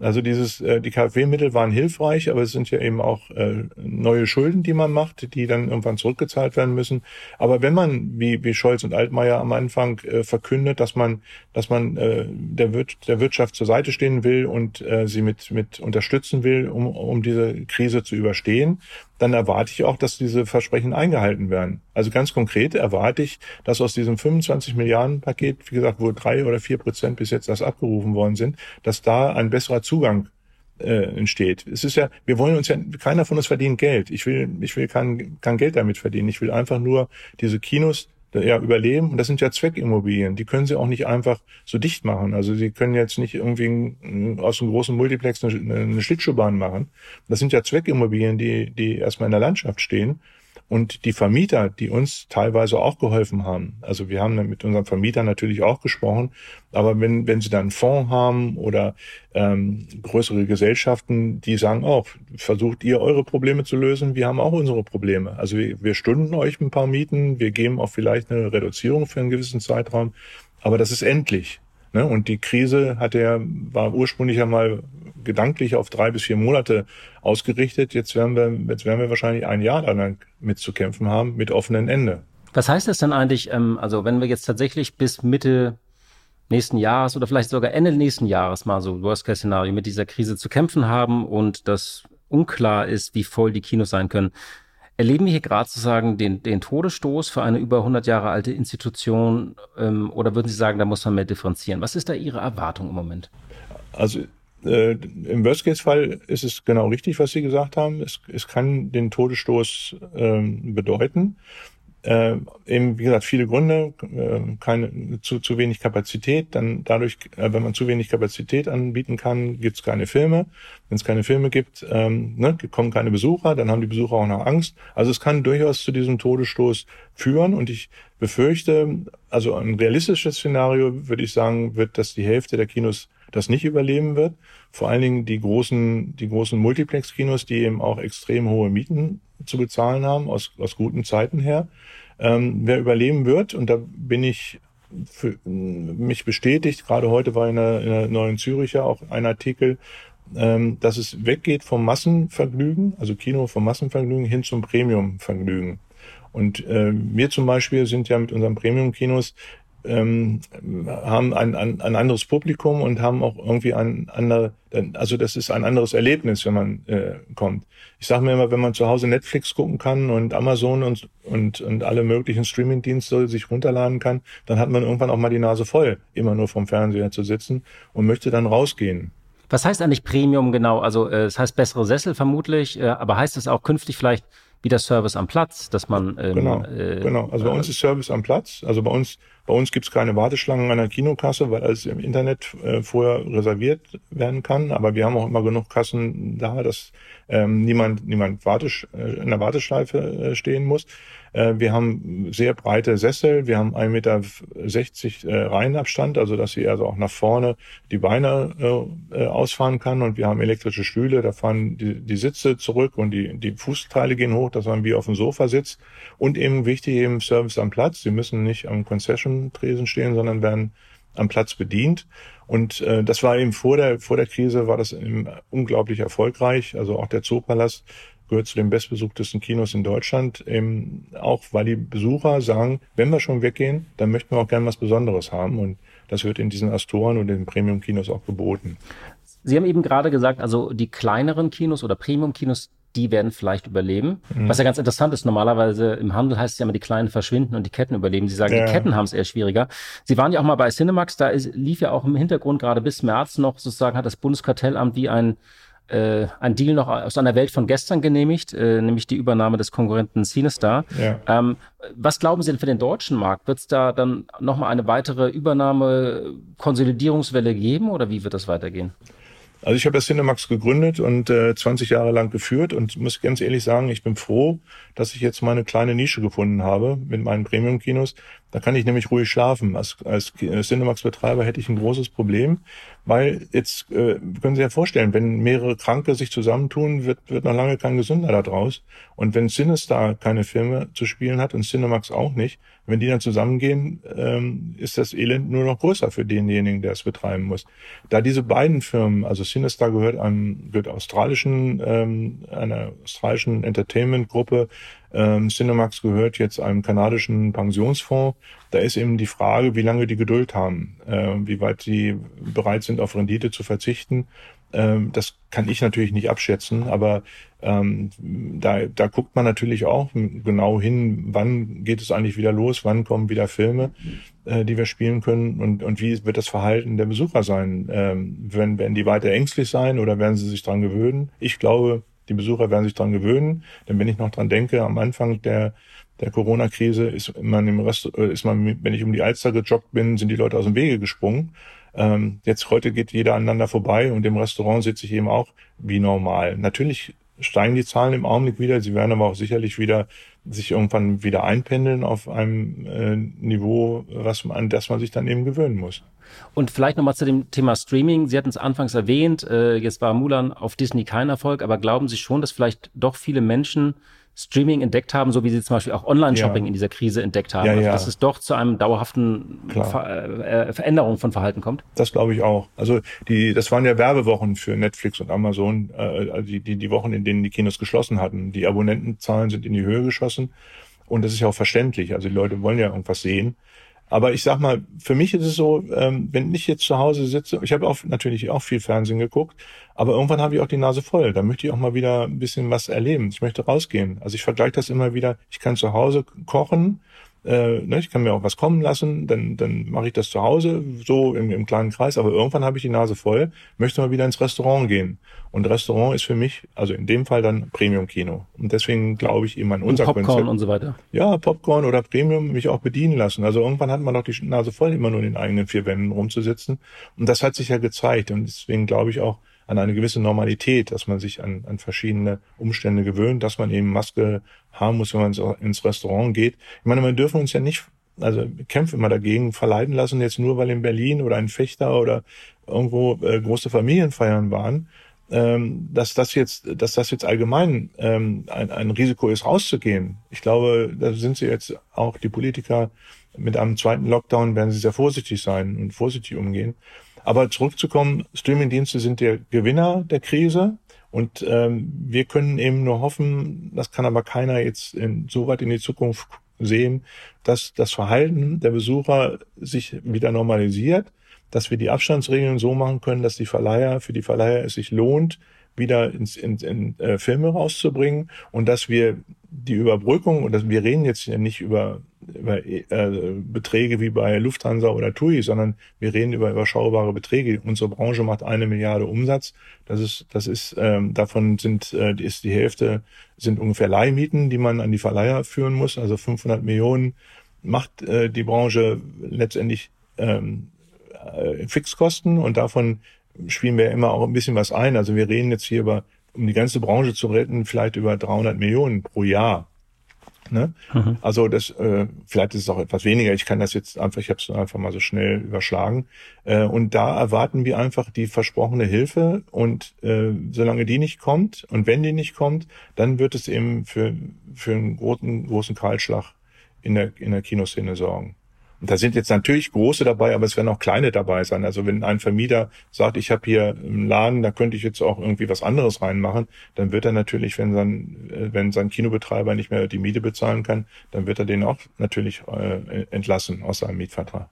Also dieses, äh, die KfW-Mittel waren hilfreich, aber es sind ja eben auch äh, neue Schulden, die man macht, die dann irgendwann zurückgezahlt werden müssen. Aber wenn man, wie, wie Scholz und Altmaier am Anfang äh, verkündet, dass man, dass man äh, der, Wir der Wirtschaft zur Seite stehen will und äh, sie mit, mit unterstützen will, um, um diese Krise zu überstehen, dann erwarte ich auch, dass diese Versprechen eingehalten werden. Also ganz konkret erwarte ich, dass aus diesem 25 Milliarden Paket, wie gesagt, wo drei oder vier Prozent bis jetzt erst abgerufen worden sind, dass da ein besserer Zugang äh, entsteht. Es ist ja, wir wollen uns ja, keiner von uns verdient Geld. Ich will, ich will kein, kein Geld damit verdienen. Ich will einfach nur diese Kinos ja, überleben. Und das sind ja Zweckimmobilien. Die können sie auch nicht einfach so dicht machen. Also sie können jetzt nicht irgendwie aus einem großen Multiplex eine, eine Schlittschuhbahn machen. Das sind ja Zweckimmobilien, die, die erstmal in der Landschaft stehen und die Vermieter, die uns teilweise auch geholfen haben. Also wir haben mit unseren Vermietern natürlich auch gesprochen, aber wenn, wenn sie dann einen Fonds haben oder ähm, größere Gesellschaften, die sagen auch, versucht ihr eure Probleme zu lösen, wir haben auch unsere Probleme. Also wir, wir stunden euch ein paar Mieten, wir geben auch vielleicht eine Reduzierung für einen gewissen Zeitraum, aber das ist endlich. Ne? Und die Krise hat ja, war ursprünglich einmal gedanklich auf drei bis vier Monate ausgerichtet. Jetzt werden wir, jetzt werden wir wahrscheinlich ein Jahr lang mitzukämpfen haben mit offenen Ende. Was heißt das denn eigentlich, ähm, also wenn wir jetzt tatsächlich bis Mitte nächsten Jahres oder vielleicht sogar Ende nächsten Jahres mal so Worst-Case-Szenario mit dieser Krise zu kämpfen haben und das unklar ist, wie voll die Kinos sein können. Erleben wir hier gerade sozusagen den, den Todesstoß für eine über 100 Jahre alte Institution ähm, oder würden Sie sagen, da muss man mehr differenzieren? Was ist da Ihre Erwartung im Moment? Also äh, im Worst-Case-Fall ist es genau richtig, was Sie gesagt haben. Es, es kann den Todesstoß ähm, bedeuten. Äh, eben, wie gesagt, viele Gründe, äh, keine, zu, zu wenig Kapazität. Dann dadurch, äh, wenn man zu wenig Kapazität anbieten kann, gibt es keine Filme. Wenn es keine Filme gibt, ähm, ne, kommen keine Besucher, dann haben die Besucher auch noch Angst. Also es kann durchaus zu diesem Todesstoß führen und ich befürchte, also ein realistisches Szenario, würde ich sagen, wird, dass die Hälfte der Kinos das nicht überleben wird. Vor allen Dingen die großen, die großen Multiplex-Kinos, die eben auch extrem hohe Mieten zu bezahlen haben, aus, aus guten Zeiten her. Ähm, wer überleben wird, und da bin ich für mich bestätigt, gerade heute war in der, in der Neuen Züricher auch ein Artikel, ähm, dass es weggeht vom Massenvergnügen, also Kino vom Massenvergnügen hin zum Premiumvergnügen. Und äh, wir zum Beispiel sind ja mit unseren Premium-Kinos ähm, haben ein, ein, ein anderes Publikum und haben auch irgendwie ein andere, also das ist ein anderes Erlebnis, wenn man äh, kommt. Ich sage mir immer, wenn man zu Hause Netflix gucken kann und Amazon und, und, und alle möglichen Streaming-Dienste sich runterladen kann, dann hat man irgendwann auch mal die Nase voll, immer nur vom Fernseher zu sitzen und möchte dann rausgehen. Was heißt eigentlich Premium genau? Also äh, es das heißt bessere Sessel vermutlich, äh, aber heißt es auch künftig vielleicht wieder Service am Platz, dass man ähm, genau, äh, genau. Also bei uns ist Service am Platz. Also bei uns bei uns gibt's keine Warteschlangen an der Kinokasse, weil alles im Internet äh, vorher reserviert werden kann. Aber wir haben auch immer genug Kassen da, dass ähm, niemand niemand Wartesch äh, in der Warteschleife äh, stehen muss. Äh, wir haben sehr breite Sessel, wir haben 1,60 Meter äh, Reihenabstand, also dass sie also auch nach vorne die Beine äh, ausfahren kann und wir haben elektrische Stühle, da fahren die, die Sitze zurück und die, die Fußteile gehen hoch, dass man wie auf dem Sofa sitzt und eben wichtig eben Service am Platz. Sie müssen nicht am Concession-Tresen stehen, sondern werden am Platz bedient. Und äh, das war eben vor der vor der Krise war das eben unglaublich erfolgreich. Also auch der Zoopalast gehört zu den bestbesuchtesten Kinos in Deutschland, eben auch weil die Besucher sagen, wenn wir schon weggehen, dann möchten wir auch gerne was Besonderes haben und das wird in diesen Astoren und den Premium-Kinos auch geboten. Sie haben eben gerade gesagt, also die kleineren Kinos oder Premium-Kinos, die werden vielleicht überleben. Mhm. Was ja ganz interessant ist, normalerweise im Handel heißt es ja immer, die Kleinen verschwinden und die Ketten überleben. Sie sagen, ja. die Ketten haben es eher schwieriger. Sie waren ja auch mal bei Cinemax, da ist, lief ja auch im Hintergrund gerade bis März noch sozusagen, hat das Bundeskartellamt wie ein äh, ein Deal noch aus einer Welt von gestern genehmigt, äh, nämlich die Übernahme des Konkurrenten Cinestar. Ja. Ähm, was glauben Sie denn für den deutschen Markt? Wird es da dann nochmal eine weitere Übernahme, Konsolidierungswelle geben oder wie wird das weitergehen? Also ich habe das Cinemax gegründet und äh, 20 Jahre lang geführt und muss ganz ehrlich sagen, ich bin froh, dass ich jetzt meine kleine Nische gefunden habe mit meinen Premium-Kinos. Da kann ich nämlich ruhig schlafen. Als, als Cinemax-Betreiber hätte ich ein großes Problem, weil jetzt äh, können Sie ja vorstellen, wenn mehrere Kranke sich zusammentun, wird, wird noch lange kein Gesünder daraus. Und wenn Cinestar keine Filme zu spielen hat und Cinemax auch nicht, wenn die dann zusammengehen, ähm, ist das Elend nur noch größer für denjenigen, der es betreiben muss. Da diese beiden Firmen, also Cinestar gehört einem gehört australischen, ähm, einer australischen Entertainment-Gruppe, ähm, Cinemax gehört jetzt einem kanadischen Pensionsfonds. Da ist eben die Frage, wie lange die Geduld haben, äh, wie weit sie bereit sind, auf Rendite zu verzichten. Ähm, das kann ich natürlich nicht abschätzen, aber ähm, da, da guckt man natürlich auch genau hin, wann geht es eigentlich wieder los, wann kommen wieder Filme, äh, die wir spielen können und, und wie wird das Verhalten der Besucher sein. Ähm, werden, werden die weiter ängstlich sein oder werden sie sich dran gewöhnen? Ich glaube, die Besucher werden sich dran gewöhnen. Denn wenn ich noch dran denke, am Anfang der, der Corona-Krise ist man im Rest, äh, ist man, wenn ich um die Alster gejoggt bin, sind die Leute aus dem Wege gesprungen. Ähm, jetzt heute geht jeder aneinander vorbei und im Restaurant sitze ich eben auch wie normal. Natürlich steigen die Zahlen im Augenblick wieder. Sie werden aber auch sicherlich wieder sich irgendwann wieder einpendeln auf einem äh, Niveau, was man, an das man sich dann eben gewöhnen muss. Und vielleicht nochmal zu dem Thema Streaming. Sie hatten es anfangs erwähnt, äh, jetzt war Mulan auf Disney kein Erfolg, aber glauben Sie schon, dass vielleicht doch viele Menschen Streaming entdeckt haben, so wie sie zum Beispiel auch Online-Shopping ja. in dieser Krise entdeckt haben, ja, also, dass es doch zu einem dauerhaften Ver äh, Veränderung von Verhalten kommt? Das glaube ich auch. Also die, das waren ja Werbewochen für Netflix und Amazon, äh, die, die, die Wochen, in denen die Kinos geschlossen hatten. Die Abonnentenzahlen sind in die Höhe geschossen. Und das ist ja auch verständlich. Also die Leute wollen ja irgendwas sehen. Aber ich sag mal, für mich ist es so, ähm, wenn ich jetzt zu Hause sitze, ich habe auch natürlich auch viel Fernsehen geguckt, aber irgendwann habe ich auch die Nase voll. Da möchte ich auch mal wieder ein bisschen was erleben. Ich möchte rausgehen. Also ich vergleiche das immer wieder. Ich kann zu Hause kochen, äh, ne, ich kann mir auch was kommen lassen, dann, dann mache ich das zu Hause, so im, im kleinen Kreis, aber irgendwann habe ich die Nase voll, möchte mal wieder ins Restaurant gehen. Und Restaurant ist für mich, also in dem Fall dann Premium-Kino. Und deswegen glaube ich eben an unser und Popcorn Konzept. und so weiter. Ja, Popcorn oder Premium mich auch bedienen lassen. Also irgendwann hat man doch die Nase voll, immer nur in den eigenen vier Wänden rumzusitzen. Und das hat sich ja gezeigt. Und deswegen glaube ich auch, an eine gewisse Normalität, dass man sich an, an verschiedene Umstände gewöhnt, dass man eben Maske haben muss, wenn man ins Restaurant geht. Ich meine, wir dürfen uns ja nicht, also kämpfen immer dagegen, verleiten lassen, jetzt nur weil in Berlin oder in Fechter oder irgendwo äh, große Familienfeiern waren, ähm, dass das jetzt, dass das jetzt allgemein ähm, ein, ein Risiko ist, rauszugehen. Ich glaube, da sind sie jetzt auch die Politiker mit einem zweiten Lockdown werden sie sehr vorsichtig sein und vorsichtig umgehen. Aber zurückzukommen, Streamingdienste sind der Gewinner der Krise. Und ähm, wir können eben nur hoffen, das kann aber keiner jetzt in, so weit in die Zukunft sehen, dass das Verhalten der Besucher sich wieder normalisiert, dass wir die Abstandsregeln so machen können, dass die Verleiher, für die Verleiher es sich lohnt, wieder ins, in, in äh, Filme rauszubringen und dass wir die Überbrückung, und das, wir reden jetzt nicht über, über äh, Beträge wie bei Lufthansa oder TUI, sondern wir reden über überschaubare Beträge. Unsere Branche macht eine Milliarde Umsatz. Das ist, das ist, ähm, davon sind, äh, ist die Hälfte sind ungefähr Leihmieten, die man an die Verleiher führen muss. Also 500 Millionen macht äh, die Branche letztendlich ähm, äh, Fixkosten und davon spielen wir immer auch ein bisschen was ein. Also wir reden jetzt hier über um die ganze Branche zu retten, vielleicht über 300 Millionen pro Jahr. Ne? Mhm. Also das, äh, vielleicht ist es auch etwas weniger. Ich kann das jetzt einfach, ich habe es einfach mal so schnell überschlagen. Äh, und da erwarten wir einfach die versprochene Hilfe. Und äh, solange die nicht kommt und wenn die nicht kommt, dann wird es eben für für einen großen großen Kahlschlag in der in der Kinoszene sorgen. Und da sind jetzt natürlich große dabei, aber es werden auch kleine dabei sein. Also wenn ein Vermieter sagt, ich habe hier einen Laden, da könnte ich jetzt auch irgendwie was anderes reinmachen, dann wird er natürlich, wenn sein, äh, wenn sein Kinobetreiber nicht mehr die Miete bezahlen kann, dann wird er den auch natürlich äh, entlassen aus seinem Mietvertrag.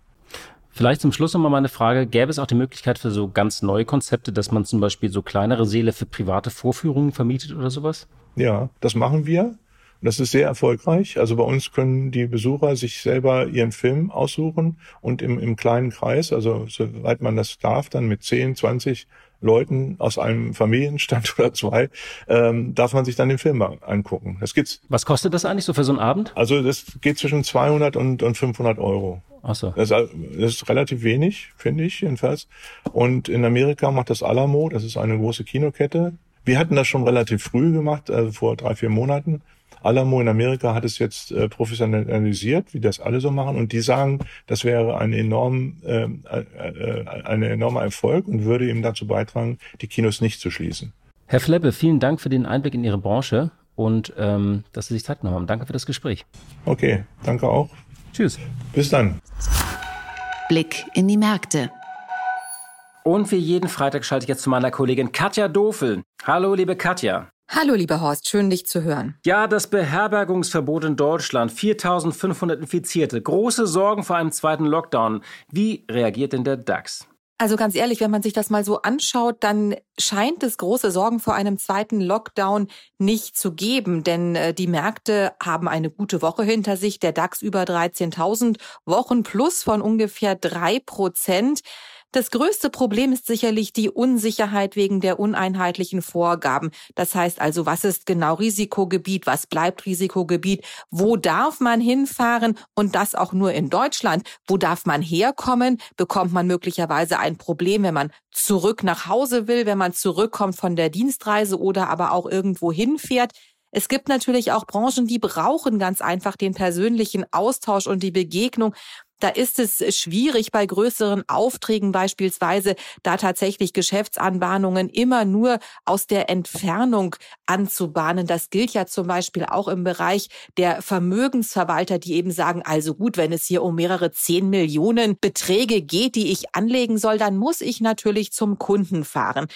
Vielleicht zum Schluss nochmal meine Frage. Gäbe es auch die Möglichkeit für so ganz neue Konzepte, dass man zum Beispiel so kleinere Seele für private Vorführungen vermietet oder sowas? Ja, das machen wir. Das ist sehr erfolgreich. Also bei uns können die Besucher sich selber ihren Film aussuchen und im, im kleinen Kreis, also soweit man das darf, dann mit 10, 20 Leuten aus einem Familienstand oder zwei, ähm, darf man sich dann den Film angucken. Das gibt's. Was kostet das eigentlich so für so einen Abend? Also das geht zwischen 200 und, und 500 Euro. Ach so. Das, das ist relativ wenig, finde ich jedenfalls. Und in Amerika macht das Alamo, das ist eine große Kinokette. Wir hatten das schon relativ früh gemacht, also vor drei, vier Monaten. Alamo in Amerika hat es jetzt äh, professionalisiert, wie das alle so machen, und die sagen, das wäre ein enorm, ähm, äh, äh, ein enormer Erfolg und würde eben dazu beitragen, die Kinos nicht zu schließen. Herr Fleppe, vielen Dank für den Einblick in Ihre Branche und ähm, dass Sie sich Zeit genommen haben. Danke für das Gespräch. Okay, danke auch. Tschüss. Bis dann. Blick in die Märkte. Und wie jeden Freitag schalte ich jetzt zu meiner Kollegin Katja Dofel. Hallo, liebe Katja. Hallo, lieber Horst, schön dich zu hören. Ja, das Beherbergungsverbot in Deutschland, 4500 Infizierte, große Sorgen vor einem zweiten Lockdown. Wie reagiert denn der DAX? Also ganz ehrlich, wenn man sich das mal so anschaut, dann scheint es große Sorgen vor einem zweiten Lockdown nicht zu geben, denn äh, die Märkte haben eine gute Woche hinter sich, der DAX über 13.000 Wochen plus von ungefähr drei Prozent. Das größte Problem ist sicherlich die Unsicherheit wegen der uneinheitlichen Vorgaben. Das heißt also, was ist genau Risikogebiet, was bleibt Risikogebiet, wo darf man hinfahren und das auch nur in Deutschland, wo darf man herkommen, bekommt man möglicherweise ein Problem, wenn man zurück nach Hause will, wenn man zurückkommt von der Dienstreise oder aber auch irgendwo hinfährt. Es gibt natürlich auch Branchen, die brauchen ganz einfach den persönlichen Austausch und die Begegnung. Da ist es schwierig bei größeren Aufträgen beispielsweise, da tatsächlich Geschäftsanbahnungen immer nur aus der Entfernung anzubahnen. Das gilt ja zum Beispiel auch im Bereich der Vermögensverwalter, die eben sagen, also gut, wenn es hier um mehrere zehn Millionen Beträge geht, die ich anlegen soll, dann muss ich natürlich zum Kunden fahren.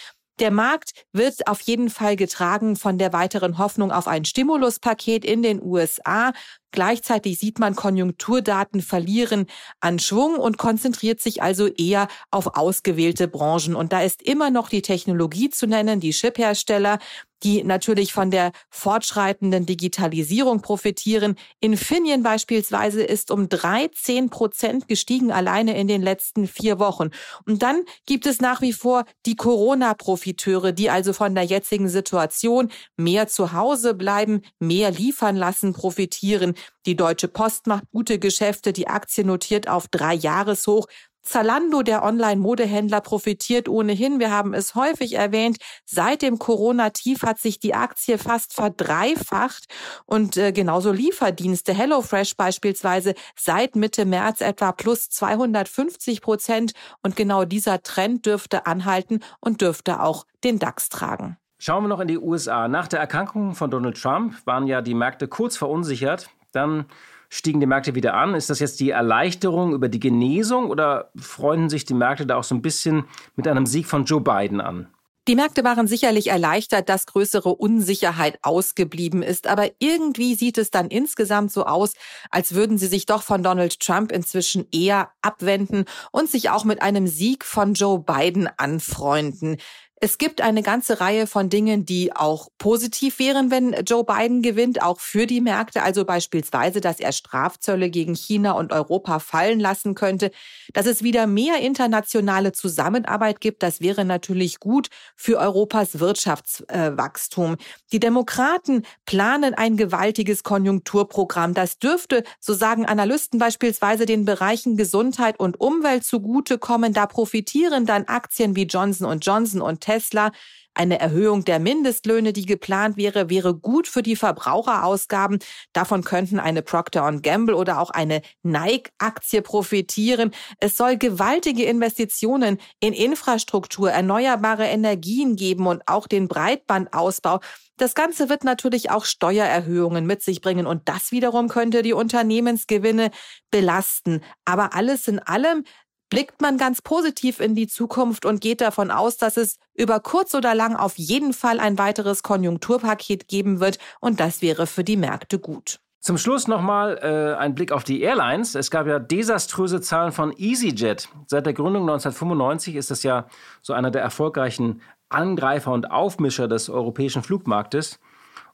Der Markt wird auf jeden Fall getragen von der weiteren Hoffnung auf ein Stimuluspaket in den USA. Gleichzeitig sieht man, Konjunkturdaten verlieren an Schwung und konzentriert sich also eher auf ausgewählte Branchen. Und da ist immer noch die Technologie zu nennen, die Chiphersteller, die natürlich von der fortschreitenden Digitalisierung profitieren. Infineon beispielsweise ist um 13 Prozent gestiegen, alleine in den letzten vier Wochen. Und dann gibt es nach wie vor die Corona-Profiteure, die also von der jetzigen Situation mehr zu Hause bleiben, mehr liefern lassen, profitieren. Die Deutsche Post macht gute Geschäfte, die Aktie notiert auf drei Jahreshoch. Zalando, der Online-Modehändler, profitiert ohnehin. Wir haben es häufig erwähnt. Seit dem Corona-Tief hat sich die Aktie fast verdreifacht und äh, genauso Lieferdienste. HelloFresh beispielsweise seit Mitte März etwa plus 250 Prozent und genau dieser Trend dürfte anhalten und dürfte auch den DAX tragen. Schauen wir noch in die USA. Nach der Erkrankung von Donald Trump waren ja die Märkte kurz verunsichert. Dann stiegen die Märkte wieder an. Ist das jetzt die Erleichterung über die Genesung oder freunden sich die Märkte da auch so ein bisschen mit einem Sieg von Joe Biden an? Die Märkte waren sicherlich erleichtert, dass größere Unsicherheit ausgeblieben ist, aber irgendwie sieht es dann insgesamt so aus, als würden sie sich doch von Donald Trump inzwischen eher abwenden und sich auch mit einem Sieg von Joe Biden anfreunden. Es gibt eine ganze Reihe von Dingen, die auch positiv wären, wenn Joe Biden gewinnt, auch für die Märkte. Also beispielsweise, dass er Strafzölle gegen China und Europa fallen lassen könnte. Dass es wieder mehr internationale Zusammenarbeit gibt, das wäre natürlich gut für Europas Wirtschaftswachstum. Die Demokraten planen ein gewaltiges Konjunkturprogramm. Das dürfte, so sagen Analysten beispielsweise, den Bereichen Gesundheit und Umwelt zugutekommen. Da profitieren dann Aktien wie Johnson Johnson und Tesla. Eine Erhöhung der Mindestlöhne, die geplant wäre, wäre gut für die Verbraucherausgaben. Davon könnten eine Procter Gamble oder auch eine Nike-Aktie profitieren. Es soll gewaltige Investitionen in Infrastruktur, erneuerbare Energien geben und auch den Breitbandausbau. Das Ganze wird natürlich auch Steuererhöhungen mit sich bringen und das wiederum könnte die Unternehmensgewinne belasten. Aber alles in allem blickt man ganz positiv in die Zukunft und geht davon aus, dass es über kurz oder lang auf jeden Fall ein weiteres Konjunkturpaket geben wird und das wäre für die Märkte gut. Zum Schluss nochmal äh, ein Blick auf die Airlines. Es gab ja desaströse Zahlen von EasyJet. Seit der Gründung 1995 ist es ja so einer der erfolgreichen Angreifer und Aufmischer des europäischen Flugmarktes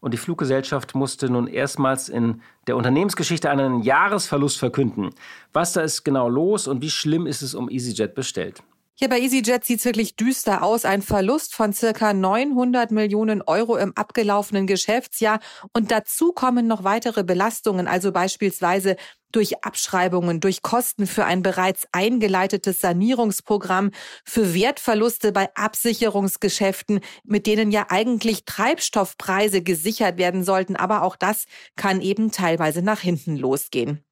und die Fluggesellschaft musste nun erstmals in der Unternehmensgeschichte einen Jahresverlust verkünden. Was da ist genau los und wie schlimm ist es um EasyJet bestellt? Hier bei EasyJet sieht es wirklich düster aus. Ein Verlust von circa 900 Millionen Euro im abgelaufenen Geschäftsjahr. Und dazu kommen noch weitere Belastungen, also beispielsweise durch Abschreibungen, durch Kosten für ein bereits eingeleitetes Sanierungsprogramm, für Wertverluste bei Absicherungsgeschäften, mit denen ja eigentlich Treibstoffpreise gesichert werden sollten. Aber auch das kann eben teilweise nach hinten losgehen.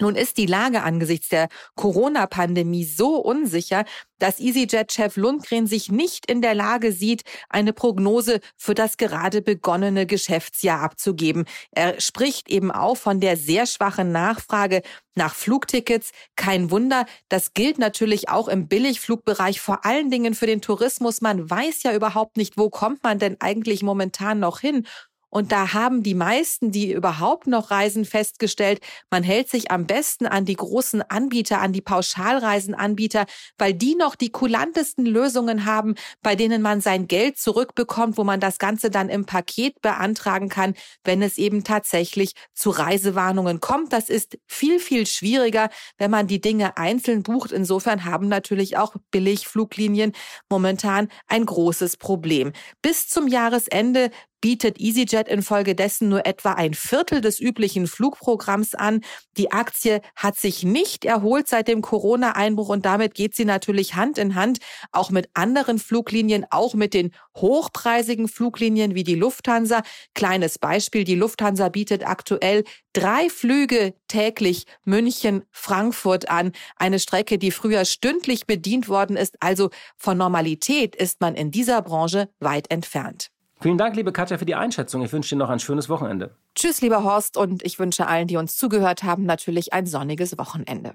Nun ist die Lage angesichts der Corona-Pandemie so unsicher, dass EasyJet-Chef Lundgren sich nicht in der Lage sieht, eine Prognose für das gerade begonnene Geschäftsjahr abzugeben. Er spricht eben auch von der sehr schwachen Nachfrage nach Flugtickets. Kein Wunder, das gilt natürlich auch im Billigflugbereich, vor allen Dingen für den Tourismus. Man weiß ja überhaupt nicht, wo kommt man denn eigentlich momentan noch hin. Und da haben die meisten, die überhaupt noch reisen, festgestellt, man hält sich am besten an die großen Anbieter, an die Pauschalreisenanbieter, weil die noch die kulantesten Lösungen haben, bei denen man sein Geld zurückbekommt, wo man das Ganze dann im Paket beantragen kann, wenn es eben tatsächlich zu Reisewarnungen kommt. Das ist viel, viel schwieriger, wenn man die Dinge einzeln bucht. Insofern haben natürlich auch Billigfluglinien momentan ein großes Problem. Bis zum Jahresende bietet EasyJet infolgedessen nur etwa ein Viertel des üblichen Flugprogramms an. Die Aktie hat sich nicht erholt seit dem Corona-Einbruch und damit geht sie natürlich Hand in Hand auch mit anderen Fluglinien, auch mit den hochpreisigen Fluglinien wie die Lufthansa. Kleines Beispiel, die Lufthansa bietet aktuell drei Flüge täglich München, Frankfurt an. Eine Strecke, die früher stündlich bedient worden ist. Also von Normalität ist man in dieser Branche weit entfernt. Vielen Dank, liebe Katja, für die Einschätzung. Ich wünsche dir noch ein schönes Wochenende. Tschüss, lieber Horst, und ich wünsche allen, die uns zugehört haben, natürlich ein sonniges Wochenende.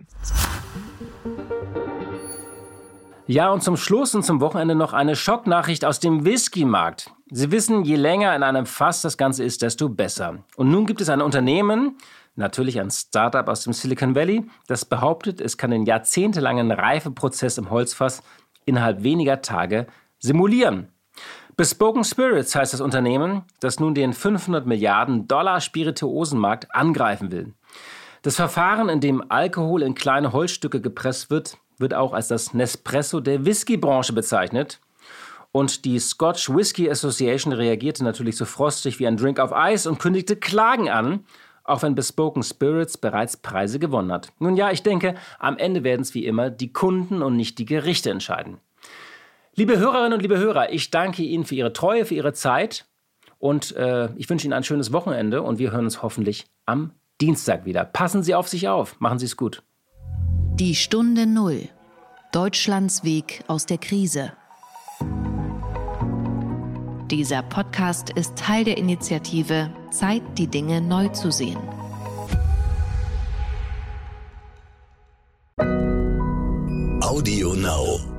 Ja, und zum Schluss und zum Wochenende noch eine Schocknachricht aus dem Whisky-Markt. Sie wissen, je länger in einem Fass das Ganze ist, desto besser. Und nun gibt es ein Unternehmen, Natürlich ein Startup aus dem Silicon Valley, das behauptet, es kann den jahrzehntelangen Reifeprozess im Holzfass innerhalb weniger Tage simulieren. Bespoken Spirits heißt das Unternehmen, das nun den 500 Milliarden Dollar Spirituosenmarkt angreifen will. Das Verfahren, in dem Alkohol in kleine Holzstücke gepresst wird, wird auch als das Nespresso der Whiskybranche bezeichnet. Und die Scotch Whisky Association reagierte natürlich so frostig wie ein Drink auf Eis und kündigte Klagen an, auch wenn Bespoken Spirits bereits Preise gewonnen hat. Nun ja, ich denke, am Ende werden es wie immer die Kunden und nicht die Gerichte entscheiden. Liebe Hörerinnen und liebe Hörer, ich danke Ihnen für Ihre Treue, für Ihre Zeit und äh, ich wünsche Ihnen ein schönes Wochenende und wir hören uns hoffentlich am Dienstag wieder. Passen Sie auf sich auf, machen Sie es gut. Die Stunde Null. Deutschlands Weg aus der Krise. Dieser Podcast ist Teil der Initiative Zeit, die Dinge neu zu sehen. Audio Now.